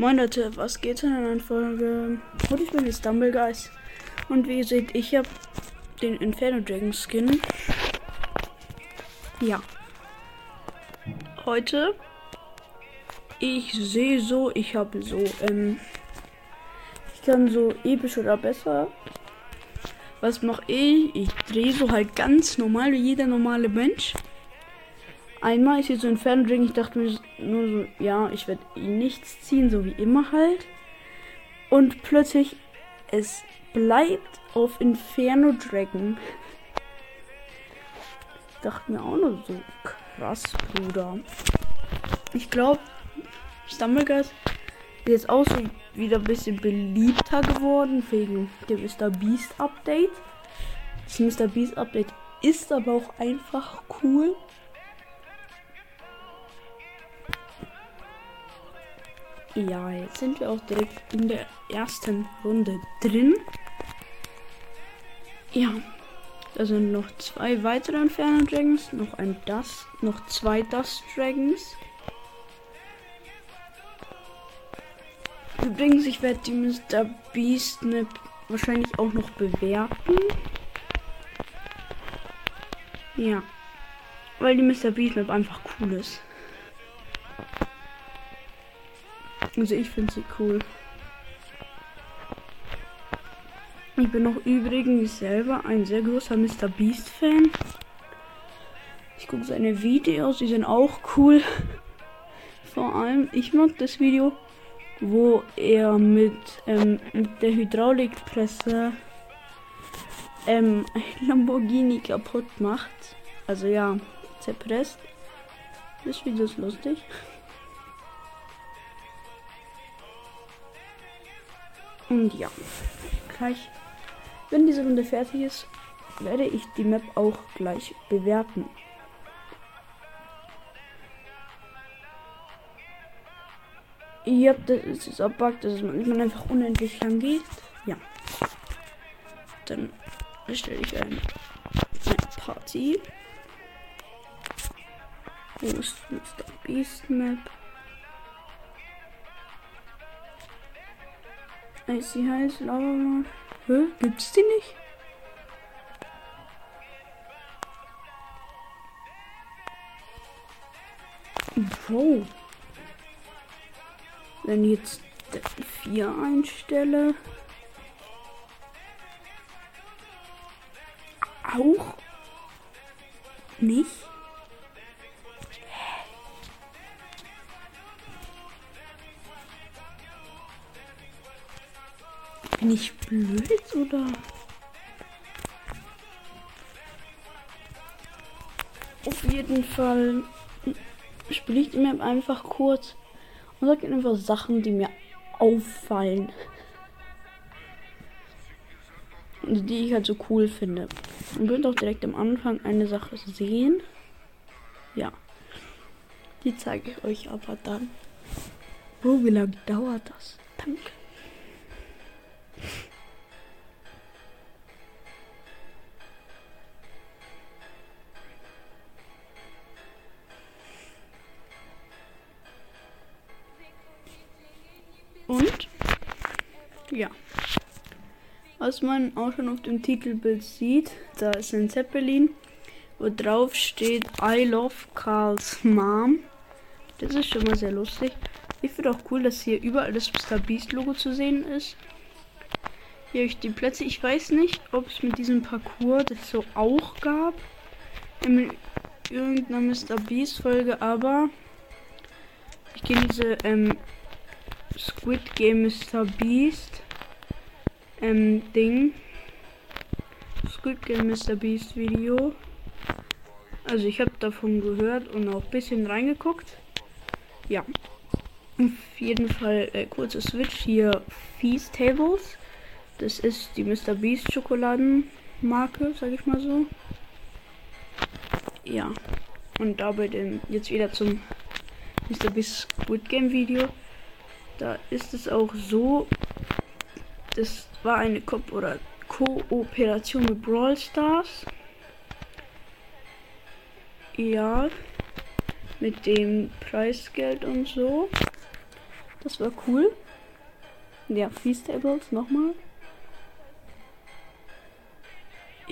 Moin Leute, was geht in einer Folge? Und ich bin jetzt Dumblegeist. Und wie ihr seht, ich habe den Inferno Dragon Skin. Ja. Heute. Ich sehe so, ich habe so, ähm. Ich kann so episch oder besser. Was mache ich? Ich drehe so halt ganz normal wie jeder normale Mensch. Einmal ist hier so ein Fernring. Ich dachte mir nur so, ja, ich werde ihn nichts ziehen, so wie immer halt. Und plötzlich, es bleibt auf Inferno Dragon. Ich dachte mir auch nur so, krass, Bruder. Ich glaube, Stumblegeist ist jetzt auch so wieder ein bisschen beliebter geworden wegen dem Mr. Beast Update. Das Mr. Beast Update ist aber auch einfach cool. Ja, jetzt sind wir auch direkt in der ersten Runde drin. Ja, da sind noch zwei weitere Inferno Dragons, noch ein Dust, noch zwei Dust Dragons. Übrigens, ich werde die Mr. Beast Map wahrscheinlich auch noch bewerten. Ja, weil die Mr. Beast Map einfach cool ist. Also ich finde sie cool. Ich bin auch übrigens selber ein sehr großer Mr. Beast Fan. Ich gucke seine Videos, die sind auch cool. Vor allem, ich mag das Video, wo er mit, ähm, mit der Hydraulikpresse ähm, ein Lamborghini kaputt macht. Also ja, zerpresst. Das Video ist lustig. Und ja, gleich, wenn diese Runde fertig ist, werde ich die Map auch gleich bewerten. Ja, das ist dieser Bug, dass manchmal einfach unendlich lang geht. Ja. Dann erstelle ich ein, eine Party. Wo ist Mr. Beast Map? Sie heißt Lava. Hä? Gibt's die nicht? Wow. Wenn ich jetzt 4 einstelle. Auch nicht. Bin ich blöd oder? Auf jeden Fall spiele ich die Map einfach kurz und sage einfach Sachen, die mir auffallen. Die ich halt so cool finde. Und könnt auch direkt am Anfang eine Sache sehen. Ja. Die zeige ich euch aber dann. Wo, wie lange dauert das? Danke. Und ja, was man auch schon auf dem Titelbild sieht, da ist ein Zeppelin, wo drauf steht I love Carls Mom. Das ist schon mal sehr lustig. Ich finde auch cool, dass hier überall das Mr. Beast Logo zu sehen ist. Hier ich die Plätze. Ich weiß nicht, ob es mit diesem Parcours das so auch gab. In irgendeiner Mr. Beast Folge, aber ich kenne diese ähm, Squid Game Mr. Beast ähm, Ding. Squid Game Mr. Beast Video. Also ich habe davon gehört und auch ein bisschen reingeguckt. Ja. Auf jeden Fall äh, kurze Switch hier Feast Tables. Das ist die Mr. Beast Schokoladenmarke, sag ich mal so. Ja. Und dabei denn jetzt wieder zum Mr. Beast Squid Game Video. Da ist es auch so, das war eine Ko oder Kooperation mit Brawl Stars. Ja, mit dem Preisgeld und so. Das war cool. Ja, Feastables nochmal.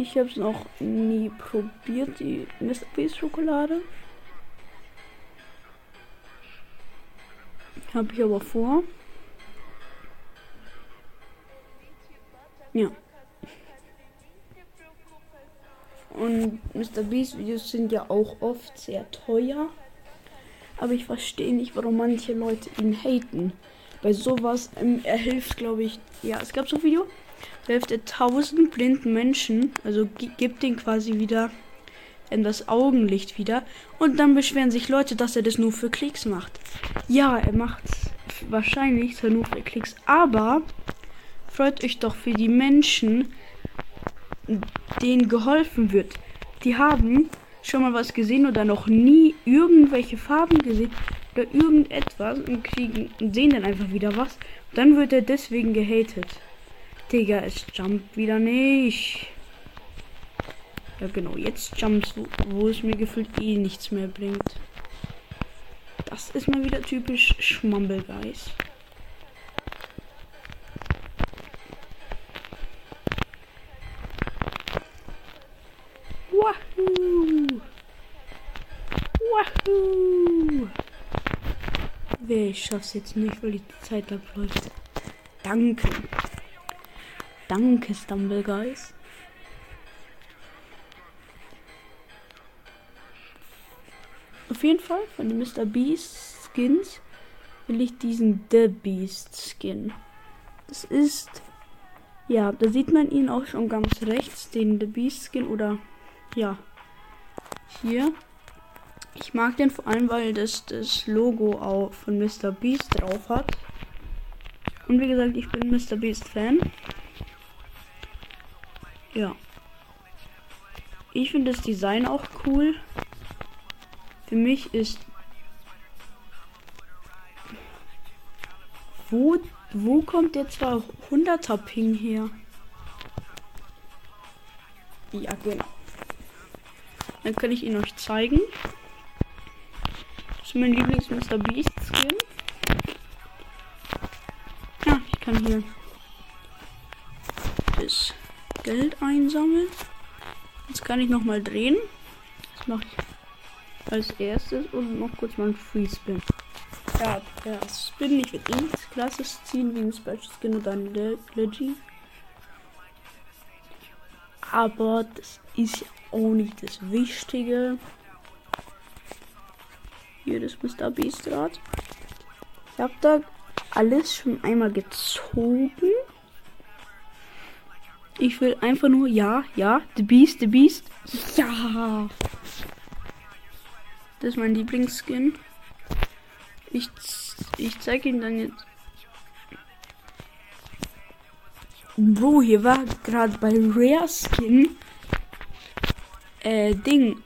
Ich habe es noch nie probiert, die Mr. Beast Schokolade. Habe ich aber vor. Ja. Und Mr. Beast Videos sind ja auch oft sehr teuer. Aber ich verstehe nicht, warum manche Leute ihn haten. Bei sowas, ähm, er hilft, glaube ich. Ja, es gab so ein Video. Hilft er tausend blinden Menschen. Also gibt den quasi wieder in das Augenlicht wieder. Und dann beschweren sich Leute, dass er das nur für Klicks macht. Ja, er macht wahrscheinlich nur für Klicks. Aber freut euch doch für die Menschen, denen geholfen wird. Die haben schon mal was gesehen oder noch nie irgendwelche Farben gesehen oder irgendetwas und kriegen sehen dann einfach wieder was. Dann wird er deswegen gehatet. Digga, es jumpt wieder nicht. Ja genau, jetzt jumps, wo, wo es mir gefühlt eh nichts mehr bringt. Das ist mal wieder typisch Schmumblegeist. Wahoo! Wahoo! Ich schaff's jetzt nicht, weil die Zeit abläuft. Danke. Danke, Stumble Guys. Auf jeden Fall von den Mr. Beast Skins will ich diesen The Beast Skin. Das ist ja, da sieht man ihn auch schon ganz rechts, den The Beast Skin oder ja, hier. Ich mag den vor allem, weil das das Logo auch von Mr. Beast drauf hat. Und wie gesagt, ich bin Mr. Beast Fan. Ja. Ich finde das Design auch cool. Für mich ist. Wo, wo kommt der 200er Ping her? Ja, genau. Dann kann ich ihn euch zeigen. Das ist mein Lieblings Mr. Beast Skin. Ja, ich kann hier Geld einsammeln. Jetzt kann ich noch mal drehen. Das mache ich als erstes und noch kurz mal ein Free Spin. Ja, der Spin, ich werde nichts Klasses ziehen wie ein Special Skin oder ein Leggy. Aber das ist auch nicht das Wichtige. Hier das Mr. Beast Rad. Ich habe da alles schon einmal gezogen. Ich will einfach nur, ja, ja, The Beast, The Beast. Ja. Das ist mein Lieblingsskin. Ich, ich zeige ihn dann jetzt. Bro, hier war gerade bei Rare Skin äh, Ding,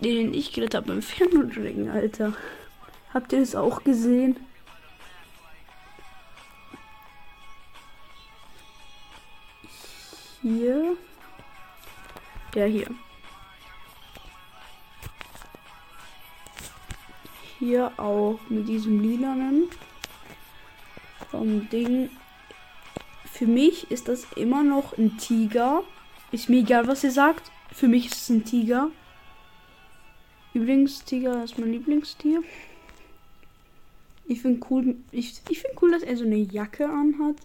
den ich gerettet habe beim Fernunterrichten, Alter. Habt ihr das auch gesehen? Hier. Der hier. Hier auch mit diesem lilanen vom Ding. Für mich ist das immer noch ein Tiger. Ist mir egal, was ihr sagt. Für mich ist es ein Tiger. Übrigens, Tiger ist mein Lieblingstier. Ich finde cool, ich, ich finde cool, dass er so eine Jacke anhat.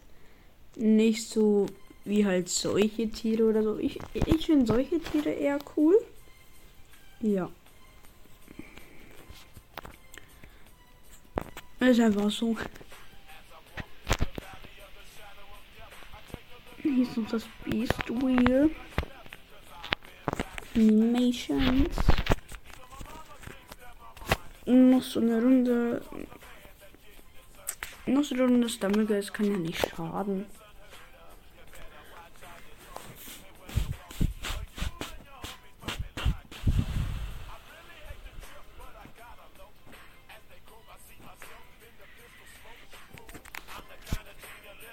Nicht so wie halt solche Tiere oder so. Ich, ich finde solche Tiere eher cool. Ja. Ist einfach so. Hier ist noch das Beast Wheel. Animations. Noch so eine Runde. Noch so eine Runde Stumblegeist kann ja nicht schaden.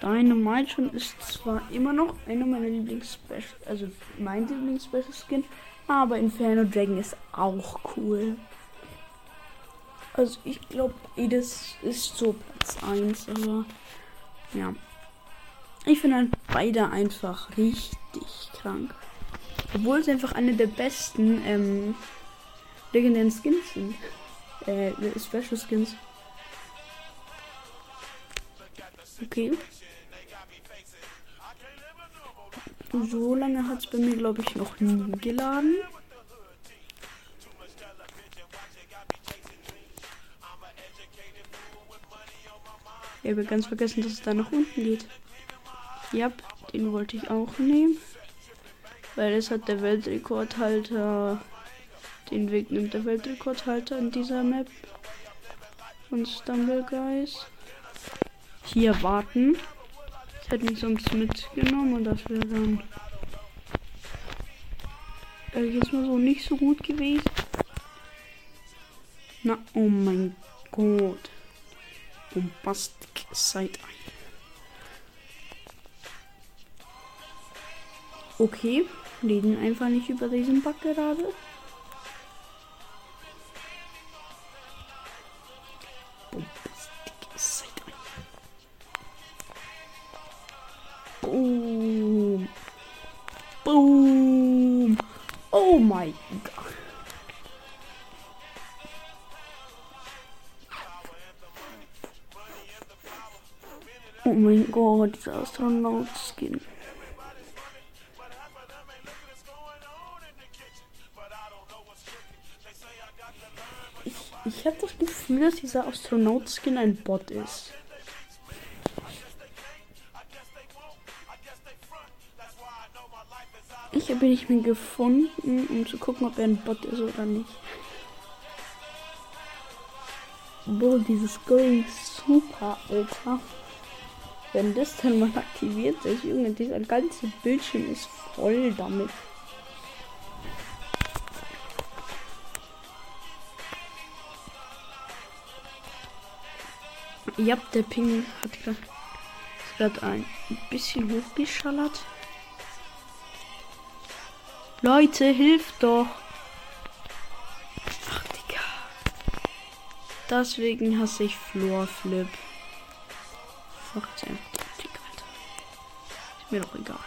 Dynamite ist zwar immer noch einer meiner Lieblings-Special, also mein Lieblings-Special-Skin, aber Inferno Dragon ist auch cool. Also ich glaube, das ist so Platz 1, aber ja. Ich finde halt beide einfach richtig krank. Obwohl es einfach eine der besten ähm, legendären Skins sind. Äh, Special Skins. Okay. So lange hat es bei mir, glaube ich, noch nie geladen. Ich habe ganz vergessen, dass es da nach unten geht. Ja, den wollte ich auch nehmen. Weil es hat der Weltrekordhalter. Den Weg nimmt der Weltrekordhalter in dieser Map. Von Stumble Guys. Hier warten. Hätten wir sonst mitgenommen und das wäre dann. Jetzt mal so nicht so gut gewesen. Na, oh mein Gott. Bombastic Side ein. Okay, reden einfach nicht über diesen Bug gerade. Oh mein Gott, dieser Astronaut-Skin. Ich, ich habe das Gefühl, dass dieser Astronaut-Skin ein Bot ist. Ich habe nicht mehr gefunden, um zu gucken, ob er ein Bot ist oder nicht. Boah, dieses Going super, Alter. Wenn das dann mal aktiviert ist, Junge, dieser ganze Bildschirm ist voll damit. Ja, der Ping hat gerade ein bisschen hochgeschallert. Leute, hilft doch. Ach, Digga. Deswegen hasse ich Floorflip. Einfach Taktik, Alter. Ist mir doch egal.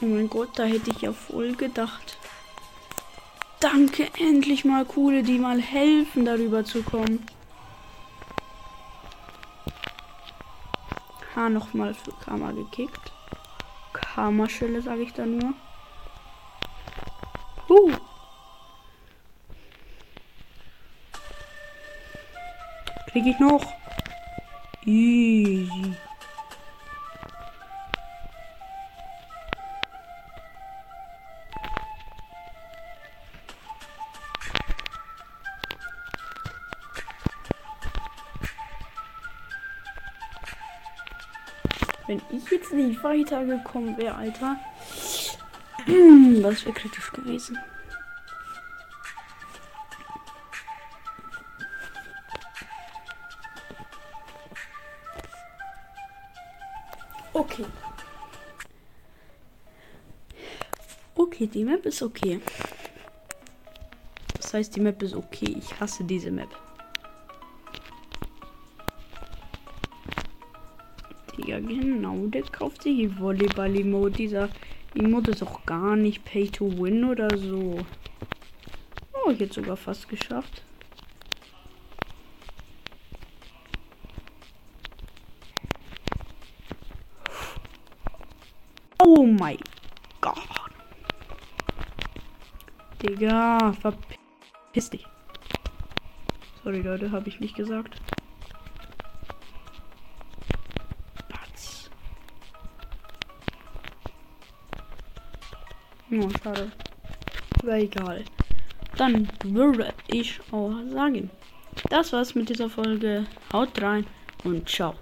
Oh mein Gott, da hätte ich ja voll gedacht. Danke, endlich mal coole, die mal helfen, darüber zu kommen. Ha, nochmal für Karma gekickt. Karma-Schelle, sage ich da nur. Huh. Krieg ich noch? Easy. Wenn ich jetzt nicht weitergekommen wäre, Alter. Das wäre kritisch gewesen. Okay. Okay, die Map ist okay. Das heißt, die Map ist okay. Ich hasse diese Map. Ja, genau, der kauft sich die Volleyball-Emote. Dieser Emote ist auch gar nicht Pay to Win oder so. Oh, jetzt sogar fast geschafft. Oh mein Gott. Digga, verpiss dich. Sorry, Leute, habe ich nicht gesagt. Oh, schade. Aber egal. Dann würde ich auch sagen. Das war's mit dieser Folge. Haut rein und ciao.